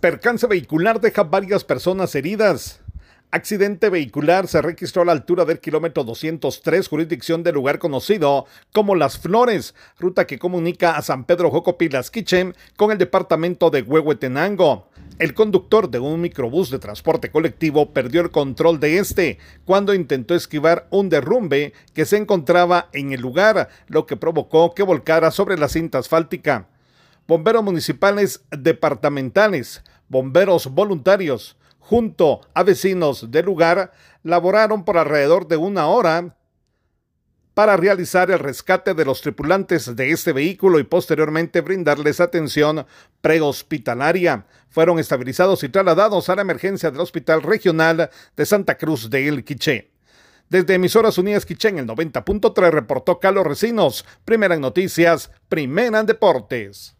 Percance vehicular deja varias personas heridas. Accidente vehicular se registró a la altura del kilómetro 203, jurisdicción del lugar conocido como Las Flores, ruta que comunica a San Pedro Jocopilas Quichen con el departamento de Huehuetenango. El conductor de un microbús de transporte colectivo perdió el control de este cuando intentó esquivar un derrumbe que se encontraba en el lugar, lo que provocó que volcara sobre la cinta asfáltica bomberos municipales departamentales, bomberos voluntarios, junto a vecinos del lugar, laboraron por alrededor de una hora para realizar el rescate de los tripulantes de este vehículo y posteriormente brindarles atención prehospitalaria. Fueron estabilizados y trasladados a la emergencia del Hospital Regional de Santa Cruz de El Quiché. Desde Emisoras Unidas Quiché en el 90.3 reportó Carlos Recinos, primera en noticias, primera en deportes.